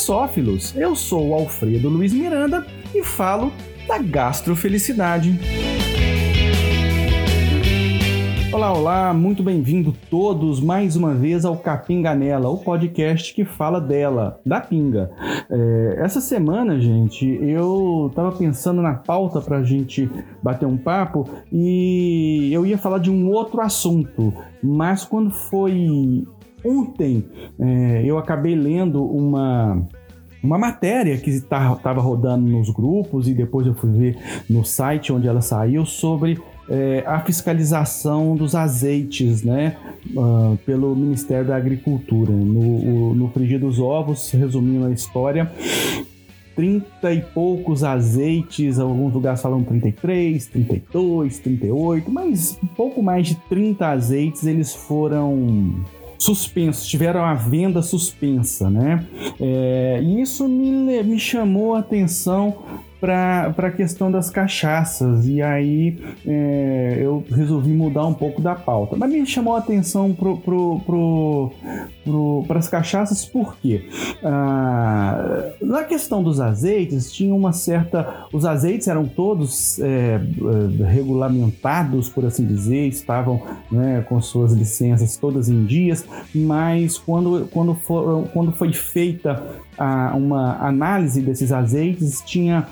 Gastrosófilos. Eu sou o Alfredo Luiz Miranda e falo da gastrofelicidade. Olá, olá, muito bem-vindo todos mais uma vez ao Capinganela, o podcast que fala dela, da pinga. É, essa semana, gente, eu tava pensando na pauta pra gente bater um papo e eu ia falar de um outro assunto, mas quando foi ontem, é, eu acabei lendo uma uma matéria que estava rodando nos grupos e depois eu fui ver no site onde ela saiu sobre é, a fiscalização dos azeites, né, uh, pelo Ministério da Agricultura. No, o, no frigir dos ovos, resumindo a história, 30 e poucos azeites, alguns lugares falam 33, 32, 38, mas pouco mais de 30 azeites eles foram suspensos, tiveram a venda suspensa, né? É, e isso me, me chamou a atenção para a questão das cachaças. E aí é, eu resolvi mudar um pouco da pauta. Mas me chamou a atenção para pro, pro, pro, as cachaças por quê? Ah, na questão dos azeites, tinha uma certa. Os azeites eram todos é, é regulamentados, por assim dizer, estavam né, com suas licenças todas em dias, mas quando, quando, for, quando foi feita a, uma análise desses azeites, tinha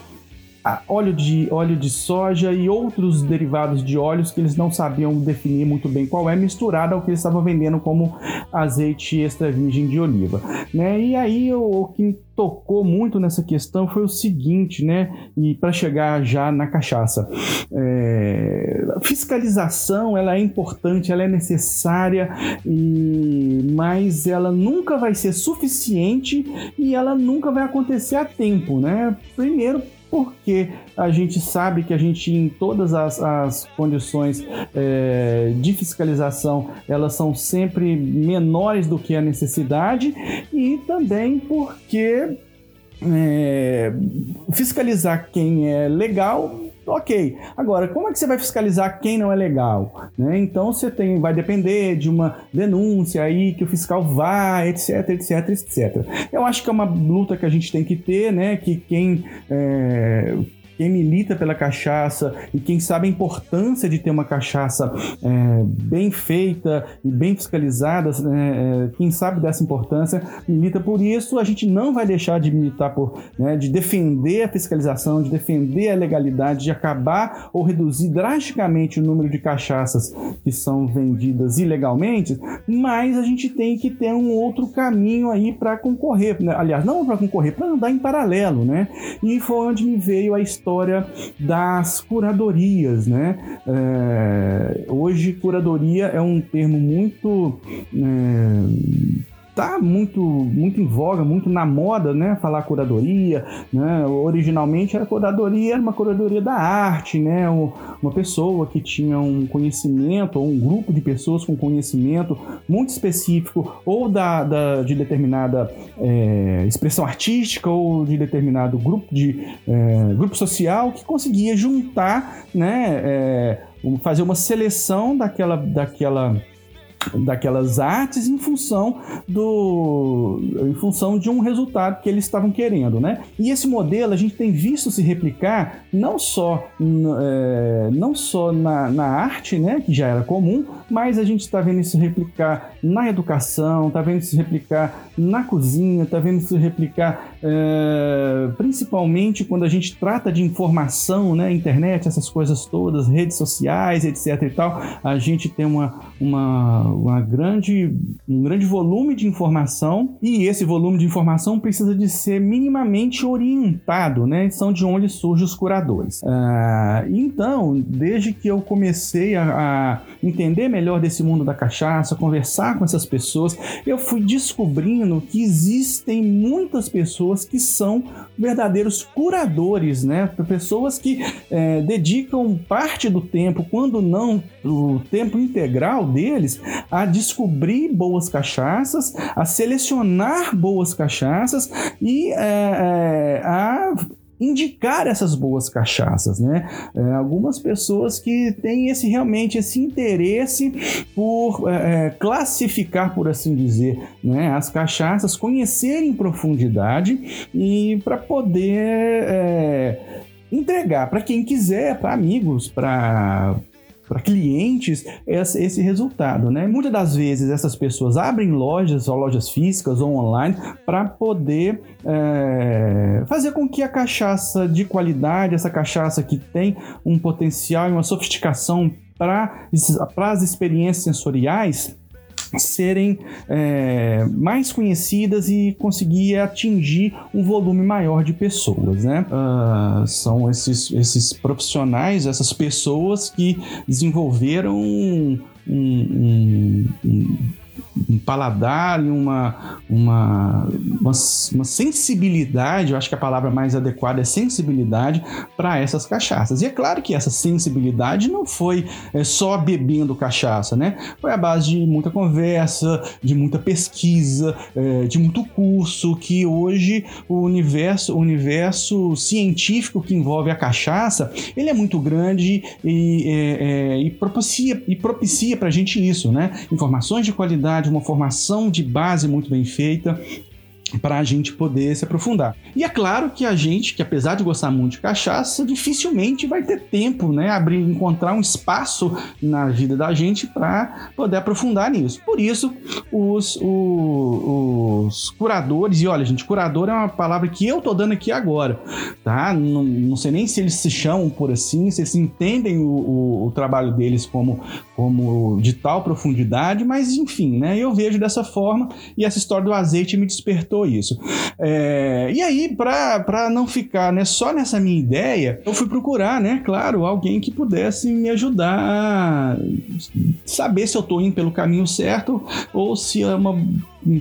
óleo de, óleo de soja e outros derivados de óleos que eles não sabiam definir muito bem qual é, misturado ao que eles estavam vendendo como azeite extra virgem de oliva. Né? E aí o, que tocou muito nessa questão foi o seguinte, né? E para chegar já na cachaça, é, a fiscalização ela é importante, ela é necessária, e, mas ela nunca vai ser suficiente e ela nunca vai acontecer a tempo, né? Primeiro porque a gente sabe que a gente, em todas as, as condições é, de fiscalização, elas são sempre menores do que a necessidade, e também porque é, fiscalizar quem é legal Ok. Agora, como é que você vai fiscalizar quem não é legal? Né? Então você tem, vai depender de uma denúncia aí que o fiscal vai, etc, etc, etc. Eu acho que é uma luta que a gente tem que ter, né? Que quem é, quem milita pela cachaça e quem sabe a importância de ter uma cachaça é, bem feita e bem fiscalizada, né, é, quem sabe dessa importância, milita por isso. A gente não vai deixar de militar por, né, de defender a fiscalização, de defender a legalidade, de acabar ou reduzir drasticamente o número de cachaças que são vendidas ilegalmente, mas a gente tem que ter um outro caminho aí para concorrer, né? aliás, não para concorrer, para andar em paralelo, né? E foi onde me veio a história história das curadorias, né? É, hoje, curadoria é um termo muito. É, tá muito, muito em voga, muito na moda, né? Falar curadoria, né? Originalmente era curadoria, era uma curadoria da arte, né? Uma pessoa que tinha um conhecimento, ou um grupo de pessoas com conhecimento muito específico, ou da, da de determinada é, expressão artística, ou de determinado grupo de é, grupo social que conseguia juntar, né? É, fazer uma seleção daquela, daquela daquelas artes em função do em função de um resultado que eles estavam querendo, né? E esse modelo a gente tem visto se replicar não só é, não só na, na arte, né, que já era comum, mas a gente está vendo isso replicar na educação, está vendo isso replicar na cozinha, está vendo isso replicar é, principalmente quando a gente trata de informação, né, internet, essas coisas todas, redes sociais, etc e tal, a gente tem uma, uma, uma grande, um grande volume de informação e esse volume de informação precisa de ser minimamente orientado, né, são de onde surgem os curadores. Ah, então, desde que eu comecei a, a entender melhor desse mundo da cachaça, conversar com essas pessoas, eu fui descobrindo que existem muitas pessoas que são verdadeiros curadores, né? Pessoas que é, dedicam parte do tempo, quando não o tempo integral deles, a descobrir boas cachaças, a selecionar boas cachaças e é, é, a indicar essas boas cachaças, né? É, algumas pessoas que têm esse realmente esse interesse por é, é classificar, por assim dizer, né, as cachaças, conhecer em profundidade e para poder é, entregar para quem quiser, para amigos, para para clientes esse, resultado, né? Muitas das vezes essas pessoas abrem lojas ou lojas físicas ou online para poder é, fazer com que a cachaça de qualidade, essa cachaça que tem um potencial e uma sofisticação para as experiências sensoriais serem é, mais conhecidas e conseguir atingir um volume maior de pessoas, né? Uh, são esses, esses profissionais, essas pessoas que desenvolveram um, um, um, um paladar e uma, uma, uma, uma, sensibilidade, eu acho que a palavra mais adequada é sensibilidade para essas cachaças. E é claro que essa sensibilidade não foi é, só bebendo cachaça, né? Foi a base de muita conversa, de muita pesquisa, é, de muito curso, que hoje o universo, o universo científico que envolve a cachaça, ele é muito grande e, é, é e propicia, propicia para a gente isso, né? Informações de qualidade, uma formação de base muito bem feita para a gente poder se aprofundar. E é claro que a gente, que apesar de gostar muito de cachaça, dificilmente vai ter tempo, né, abrir, encontrar um espaço na vida da gente para poder aprofundar nisso. Por isso, os, os, os, curadores, e olha, gente, curador é uma palavra que eu tô dando aqui agora, tá? Não, não sei nem se eles se chamam por assim, se eles entendem o, o, o trabalho deles como, como de tal profundidade, mas enfim, né, eu vejo dessa forma e essa história do azeite me despertou isso. É, e aí, para não ficar né, só nessa minha ideia, eu fui procurar, né, claro, alguém que pudesse me ajudar a saber se eu estou indo pelo caminho certo ou se é uma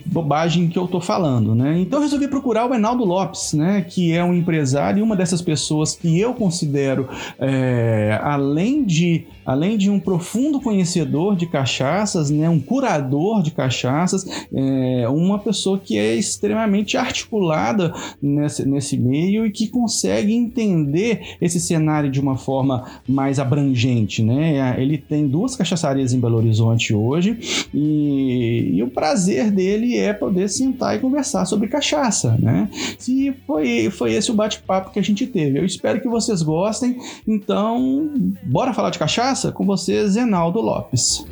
bobagem que eu tô falando, né? Então eu resolvi procurar o Enaldo Lopes, né? Que é um empresário e uma dessas pessoas que eu considero, é, além de além de um profundo conhecedor de cachaças, né? Um curador de cachaças, é, uma pessoa que é extremamente articulada nesse, nesse meio e que consegue entender esse cenário de uma forma mais abrangente, né? Ele tem duas cachaçarias em Belo Horizonte hoje e, e o prazer dele dele é poder sentar e conversar sobre cachaça, né? E foi, foi esse o bate-papo que a gente teve. Eu espero que vocês gostem. Então, bora falar de cachaça? Com vocês, Zenaldo Lopes.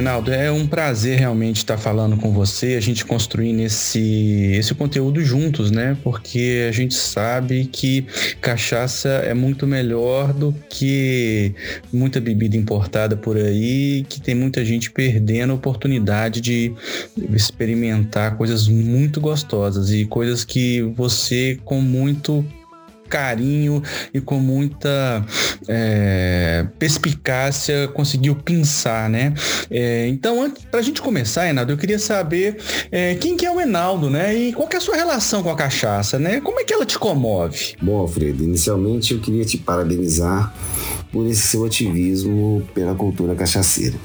Reinaldo, é um prazer realmente estar falando com você, a gente construindo esse, esse conteúdo juntos, né? Porque a gente sabe que cachaça é muito melhor do que muita bebida importada por aí, que tem muita gente perdendo a oportunidade de experimentar coisas muito gostosas e coisas que você, com muito carinho e com muita é, perspicácia conseguiu pensar, né? É, então, para a gente começar, Enaldo, eu queria saber é, quem que é o Enaldo, né? E qual é a sua relação com a cachaça, né? Como é que ela te comove? Bom, Alfredo, inicialmente eu queria te parabenizar por esse seu ativismo pela cultura cachaceira.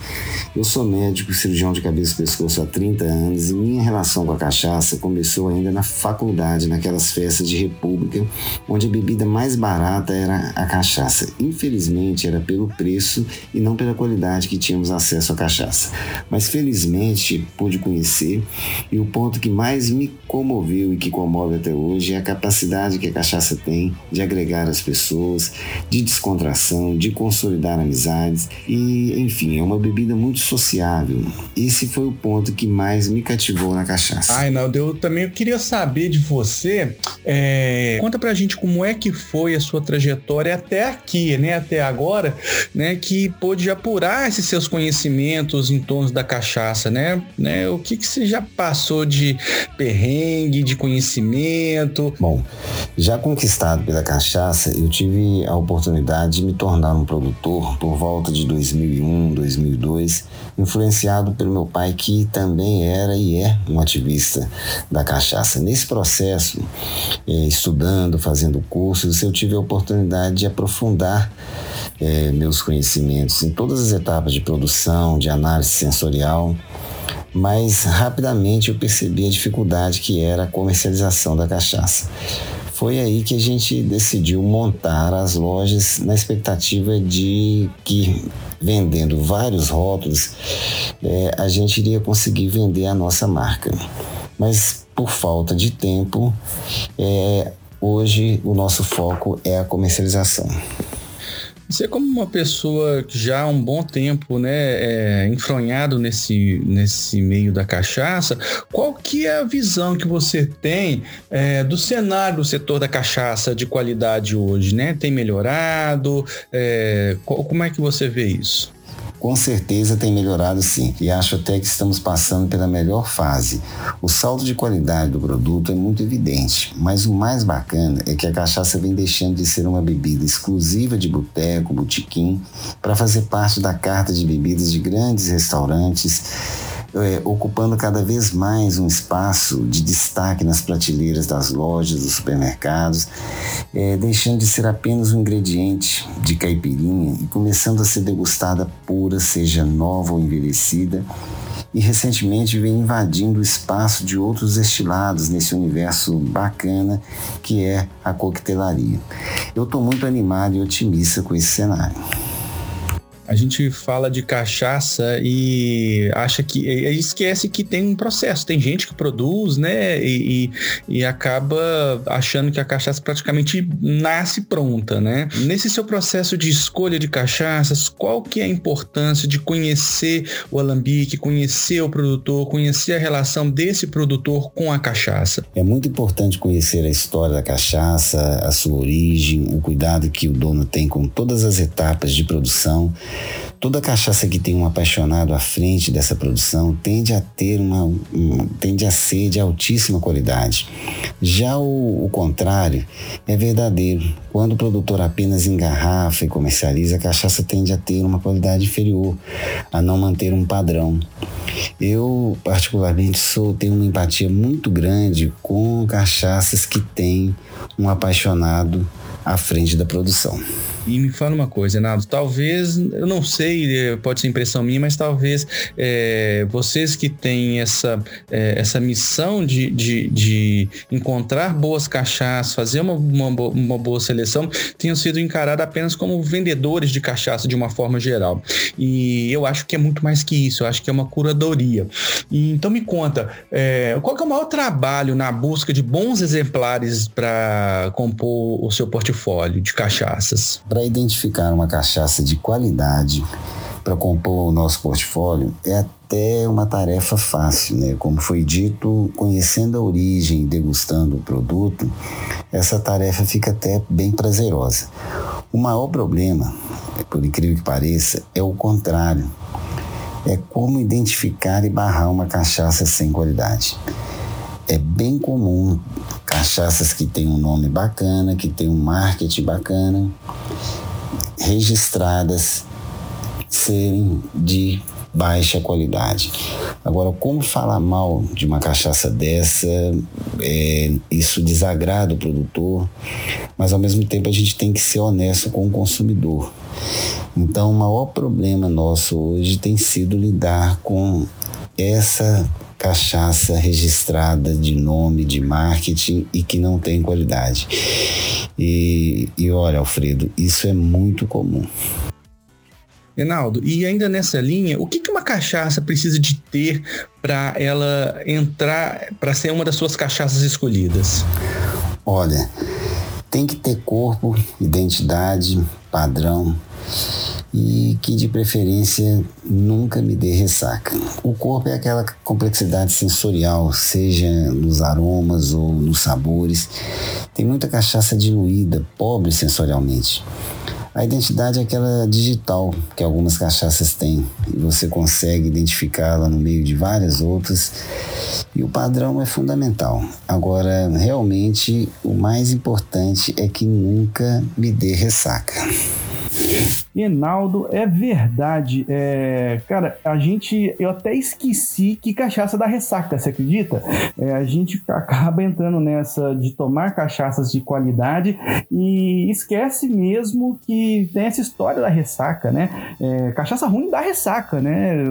Eu sou médico cirurgião de cabeça e pescoço há 30 anos e minha relação com a cachaça começou ainda na faculdade, naquelas festas de república, onde a bebida mais barata era a cachaça. Infelizmente era pelo preço e não pela qualidade que tínhamos acesso à cachaça. Mas felizmente pude conhecer e o ponto que mais me comoveu e que comove até hoje é a capacidade que a cachaça tem de agregar as pessoas, de descontração, de consolidar amizades e, enfim, é uma bebida muito sociável. Esse foi o ponto que mais me cativou na cachaça. Ai, Naldo, eu também queria saber de você. É... Conta pra gente como é que foi a sua trajetória até aqui, né? Até agora, né? Que pôde apurar esses seus conhecimentos em torno da cachaça, né? né? O que, que você já passou de perrengue, de conhecimento? Bom, já conquistado pela cachaça, eu tive a oportunidade de me tornar tornar um produtor por volta de 2001, 2002, influenciado pelo meu pai que também era e é um ativista da cachaça. Nesse processo, é, estudando, fazendo cursos, eu tive a oportunidade de aprofundar é, meus conhecimentos em todas as etapas de produção, de análise sensorial mas rapidamente eu percebi a dificuldade que era a comercialização da cachaça. Foi aí que a gente decidiu montar as lojas na expectativa de que, vendendo vários rótulos, é, a gente iria conseguir vender a nossa marca. Mas por falta de tempo, é, hoje o nosso foco é a comercialização. Você como uma pessoa que já há um bom tempo, né, é, enfronhado nesse, nesse meio da cachaça, qual que é a visão que você tem é, do cenário do setor da cachaça de qualidade hoje, né? Tem melhorado? É, qual, como é que você vê isso? Com certeza tem melhorado sim, e acho até que estamos passando pela melhor fase. O salto de qualidade do produto é muito evidente, mas o mais bacana é que a cachaça vem deixando de ser uma bebida exclusiva de boteco, botequim, para fazer parte da carta de bebidas de grandes restaurantes é, ocupando cada vez mais um espaço de destaque nas prateleiras das lojas, dos supermercados, é, deixando de ser apenas um ingrediente de caipirinha e começando a ser degustada pura, seja nova ou envelhecida e recentemente vem invadindo o espaço de outros destilados nesse universo bacana que é a coquetelaria. Eu estou muito animado e otimista com esse cenário a gente fala de cachaça e acha que esquece que tem um processo. Tem gente que produz, né? E, e, e, acaba achando que a cachaça praticamente nasce pronta, né? Nesse seu processo de escolha de cachaças, qual que é a importância de conhecer o alambique, conhecer o produtor, conhecer a relação desse produtor com a cachaça? É muito importante conhecer a história da cachaça, a sua origem, o cuidado que o dono tem com todas as etapas de produção Toda cachaça que tem um apaixonado à frente dessa produção tende a ter uma, um, tende a ser de altíssima qualidade. Já o, o contrário é verdadeiro. Quando o produtor apenas engarrafa e comercializa, a cachaça tende a ter uma qualidade inferior, a não manter um padrão. Eu, particularmente, sou, tenho uma empatia muito grande com cachaças que têm um apaixonado à frente da produção. E me fala uma coisa, Renato, talvez, eu não sei, é, pode ser impressão minha, mas talvez é, vocês que têm essa, é, essa missão de, de, de, encontrar boas cachaças, fazer uma, uma, uma boa seleção, tenham sido encarados apenas como vendedores de cachaça de uma forma geral. E eu acho que é muito mais que isso, eu acho que é uma curadoria. E, então me conta, é, qual é o maior trabalho na busca de bons exemplares para compor o seu portfólio de cachaças? Para identificar uma cachaça de qualidade para compor o nosso portfólio é até uma tarefa fácil, né? Como foi dito, conhecendo a origem e degustando o produto, essa tarefa fica até bem prazerosa. O maior problema, por incrível que pareça, é o contrário. É como identificar e barrar uma cachaça sem qualidade. É bem comum cachaças que têm um nome bacana, que têm um marketing bacana, registradas serem de baixa qualidade. Agora, como falar mal de uma cachaça dessa, é, isso desagrada o produtor, mas ao mesmo tempo a gente tem que ser honesto com o consumidor. Então, o maior problema nosso hoje tem sido lidar com essa cachaça registrada de nome, de marketing e que não tem qualidade. E, e olha, Alfredo, isso é muito comum. Reinaldo, e ainda nessa linha, o que, que uma cachaça precisa de ter para ela entrar, para ser uma das suas cachaças escolhidas? Olha, tem que ter corpo, identidade, padrão e que de preferência nunca me dê ressaca. O corpo é aquela complexidade sensorial, seja nos aromas ou nos sabores. Tem muita cachaça diluída, pobre sensorialmente. A identidade é aquela digital que algumas cachaças têm e você consegue identificá-la no meio de várias outras. E o padrão é fundamental. Agora, realmente, o mais importante é que nunca me dê ressaca. Enaldo, é verdade. É, cara, a gente. Eu até esqueci que cachaça dá ressaca, você acredita? É, a gente acaba entrando nessa de tomar cachaças de qualidade e esquece mesmo que tem essa história da ressaca, né? É, cachaça ruim dá ressaca, né?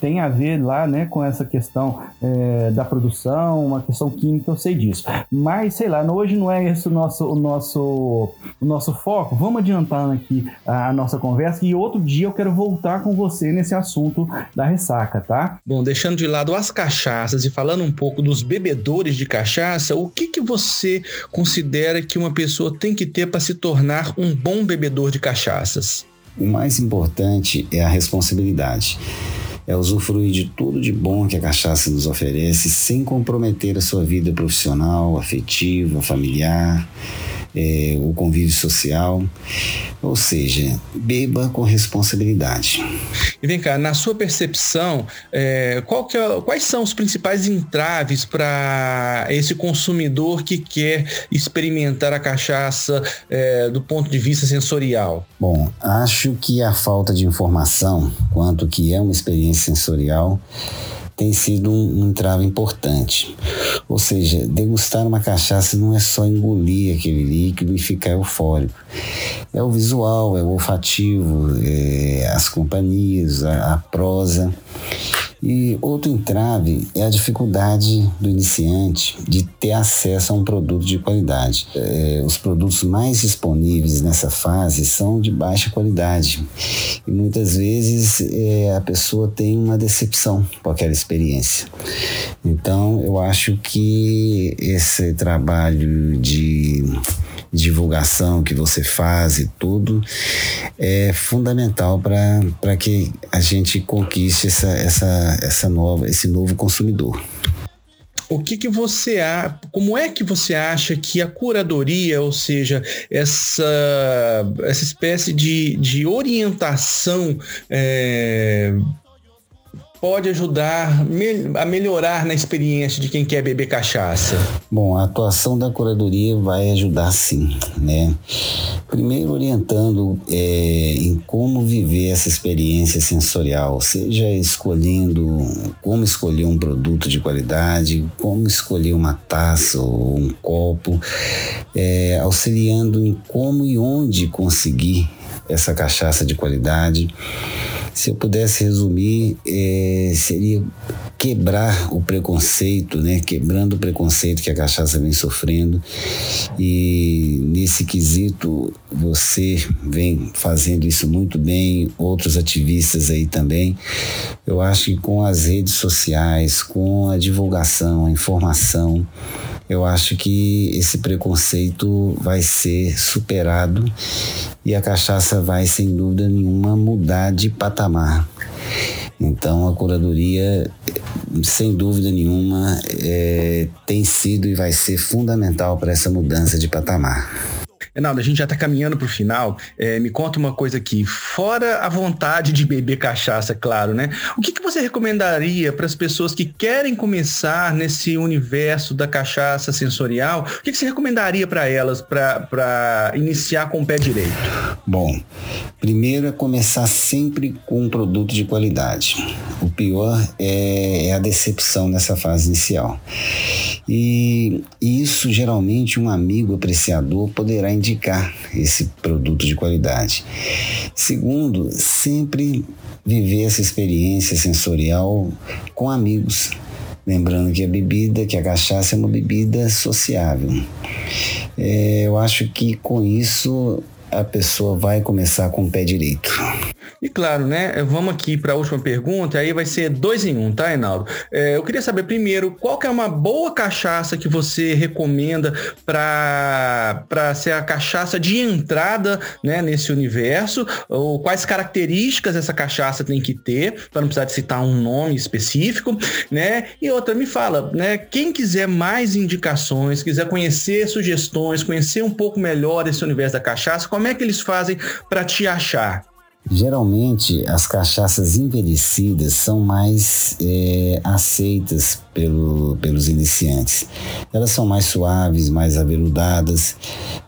Tem a ver lá, né, com essa questão é, da produção, uma questão química, eu sei disso. Mas, sei lá, hoje não é esse o nosso, o nosso, o nosso foco. Vamos adiantando aqui a nossa conversa e outro dia eu quero voltar com você nesse assunto da ressaca, tá? Bom, deixando de lado as cachaças e falando um pouco dos bebedores de cachaça, o que, que você considera que uma pessoa tem que ter para se tornar um bom bebedor de cachaças? O mais importante é a responsabilidade é usufruir de tudo de bom que a cachaça nos oferece sem comprometer a sua vida profissional, afetiva, familiar é, o convívio social, ou seja, beba com responsabilidade. E vem cá, na sua percepção, é, é, quais são os principais entraves para esse consumidor que quer experimentar a cachaça é, do ponto de vista sensorial? Bom, acho que a falta de informação quanto que é uma experiência sensorial tem sido um, um entrave importante. Ou seja, degustar uma cachaça não é só engolir aquele líquido e ficar eufórico. É o visual, é o olfativo, é as companhias, a, a prosa. E outro entrave é a dificuldade do iniciante de ter acesso a um produto de qualidade. É, os produtos mais disponíveis nessa fase são de baixa qualidade e muitas vezes é, a pessoa tem uma decepção com aquela experiência. Então, eu acho que esse trabalho de divulgação que você faz e tudo é fundamental para que a gente conquiste essa, essa, essa nova, esse novo consumidor. O que, que você há, como é que você acha que a curadoria, ou seja, essa, essa espécie de, de orientação é, pode ajudar a melhorar na experiência de quem quer beber cachaça? Bom, a atuação da curadoria vai ajudar sim, né? Primeiro orientando é, em como viver essa experiência sensorial, seja escolhendo como escolher um produto de qualidade, como escolher uma taça ou um copo, é, auxiliando em como e onde conseguir essa cachaça de qualidade se eu pudesse resumir, é, seria quebrar o preconceito, né? Quebrando o preconceito que a cachaça vem sofrendo. E nesse quesito, você vem fazendo isso muito bem, outros ativistas aí também. Eu acho que com as redes sociais, com a divulgação, a informação, eu acho que esse preconceito vai ser superado e a cachaça vai, sem dúvida nenhuma, mudar de patamar. Então, a curadoria, sem dúvida nenhuma, é, tem sido e vai ser fundamental para essa mudança de patamar. Reinaldo, a gente já está caminhando para o final. É, me conta uma coisa aqui. Fora a vontade de beber cachaça, claro, né? O que, que você recomendaria para as pessoas que querem começar nesse universo da cachaça sensorial? O que, que você recomendaria para elas para iniciar com o pé direito? Bom, primeiro é começar sempre com um produto de qualidade. O pior é, é a decepção nessa fase inicial. E isso geralmente um amigo apreciador poderá indicar esse produto de qualidade. Segundo, sempre viver essa experiência sensorial com amigos. Lembrando que a bebida, que a cachaça é uma bebida sociável. É, eu acho que com isso a pessoa vai começar com o pé direito. E claro, né? Vamos aqui para a última pergunta, aí vai ser dois em um, tá, Reinaldo? É, eu queria saber primeiro, qual que é uma boa cachaça que você recomenda para ser a cachaça de entrada né, nesse universo? Ou quais características essa cachaça tem que ter, para não precisar de citar um nome específico, né? E outra, me fala, né? Quem quiser mais indicações, quiser conhecer sugestões, conhecer um pouco melhor esse universo da cachaça, como é que eles fazem para te achar? Geralmente, as cachaças envelhecidas são mais é, aceitas pelo, pelos iniciantes. Elas são mais suaves, mais aveludadas,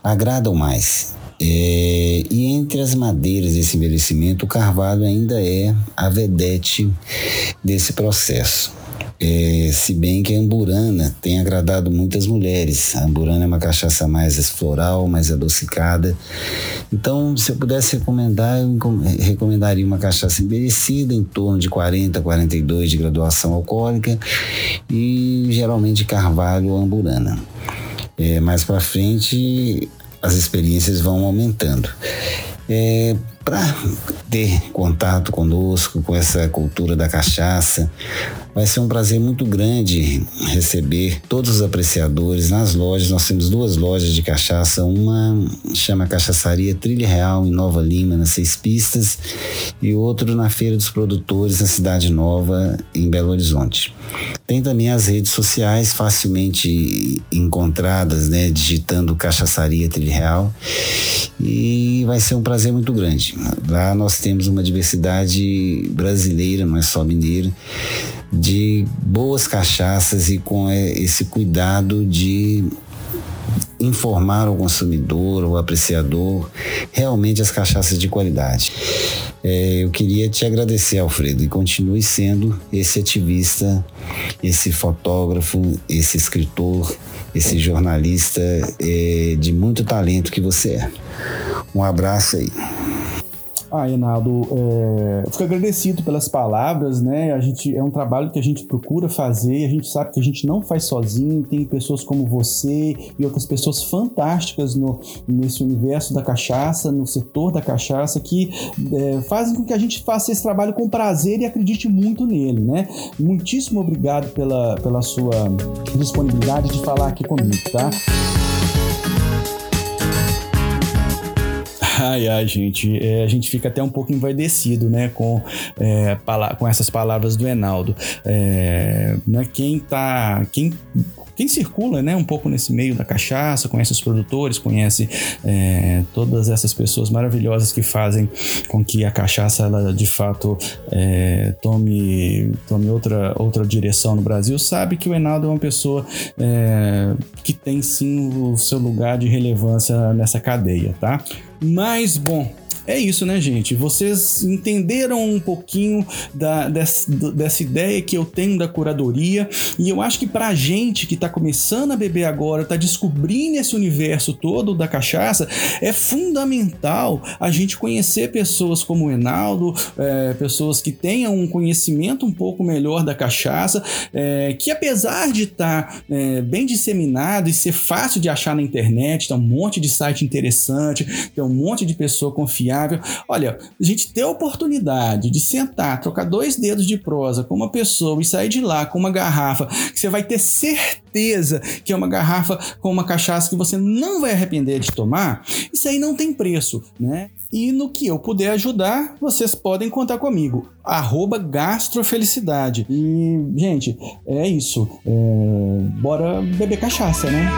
agradam mais. É, e entre as madeiras desse envelhecimento, o carvalho ainda é a vedete desse processo. É, se bem que a amburana tem agradado muitas mulheres. A amburana é uma cachaça mais floral, mais adocicada. Então, se eu pudesse recomendar, eu recomendaria uma cachaça envelhecida, em torno de 40, 42 de graduação alcoólica e geralmente carvalho ou amburana. É, mais para frente, as experiências vão aumentando. É, para ter contato conosco, com essa cultura da cachaça, vai ser um prazer muito grande receber todos os apreciadores nas lojas. Nós temos duas lojas de cachaça, uma chama Cachaçaria Trilha Real em Nova Lima, nas Seis Pistas, e outro na Feira dos Produtores na Cidade Nova, em Belo Horizonte. Tem também as redes sociais facilmente encontradas, né, digitando Cachaçaria Trilha Real, e vai ser um prazer muito grande. Lá nós temos uma diversidade brasileira, não é só mineira, de boas cachaças e com esse cuidado de informar o consumidor, o apreciador, realmente as cachaças de qualidade. É, eu queria te agradecer, Alfredo, e continue sendo esse ativista, esse fotógrafo, esse escritor, esse jornalista é, de muito talento que você é. Um abraço aí. Ah, Enaldo, é, fico agradecido pelas palavras, né? A gente é um trabalho que a gente procura fazer, a gente sabe que a gente não faz sozinho, tem pessoas como você e outras pessoas fantásticas no, nesse universo da cachaça, no setor da cachaça, que é, fazem com que a gente faça esse trabalho com prazer e acredite muito nele, né? Muitíssimo obrigado pela, pela sua disponibilidade de falar aqui comigo, tá? Ai, ai, gente, é, a gente fica até um pouco envaidecido, né, com, é, com essas palavras do Enaldo. É, né, quem tá. Quem quem circula né, um pouco nesse meio da cachaça, conhece os produtores, conhece é, todas essas pessoas maravilhosas que fazem com que a cachaça ela de fato é, tome, tome outra, outra direção no Brasil, sabe que o Enaldo é uma pessoa é, que tem sim o seu lugar de relevância nessa cadeia, tá? Mas, bom, é isso, né, gente? Vocês entenderam um pouquinho da, dessa, dessa ideia que eu tenho da curadoria e eu acho que pra gente que tá começando a beber agora, tá descobrindo esse universo todo da cachaça, é fundamental a gente conhecer pessoas como o Enaldo, é, pessoas que tenham um conhecimento um pouco melhor da cachaça, é, que apesar de estar tá, é, bem disseminado e ser fácil de achar na internet, tem um monte de site interessante, tem um monte de pessoa Olha, a gente ter a oportunidade de sentar, trocar dois dedos de prosa com uma pessoa e sair de lá com uma garrafa que você vai ter certeza que é uma garrafa com uma cachaça que você não vai arrepender de tomar, isso aí não tem preço, né? E no que eu puder ajudar, vocês podem contar comigo. Arroba gastrofelicidade. E, gente, é isso. É... Bora beber cachaça, né?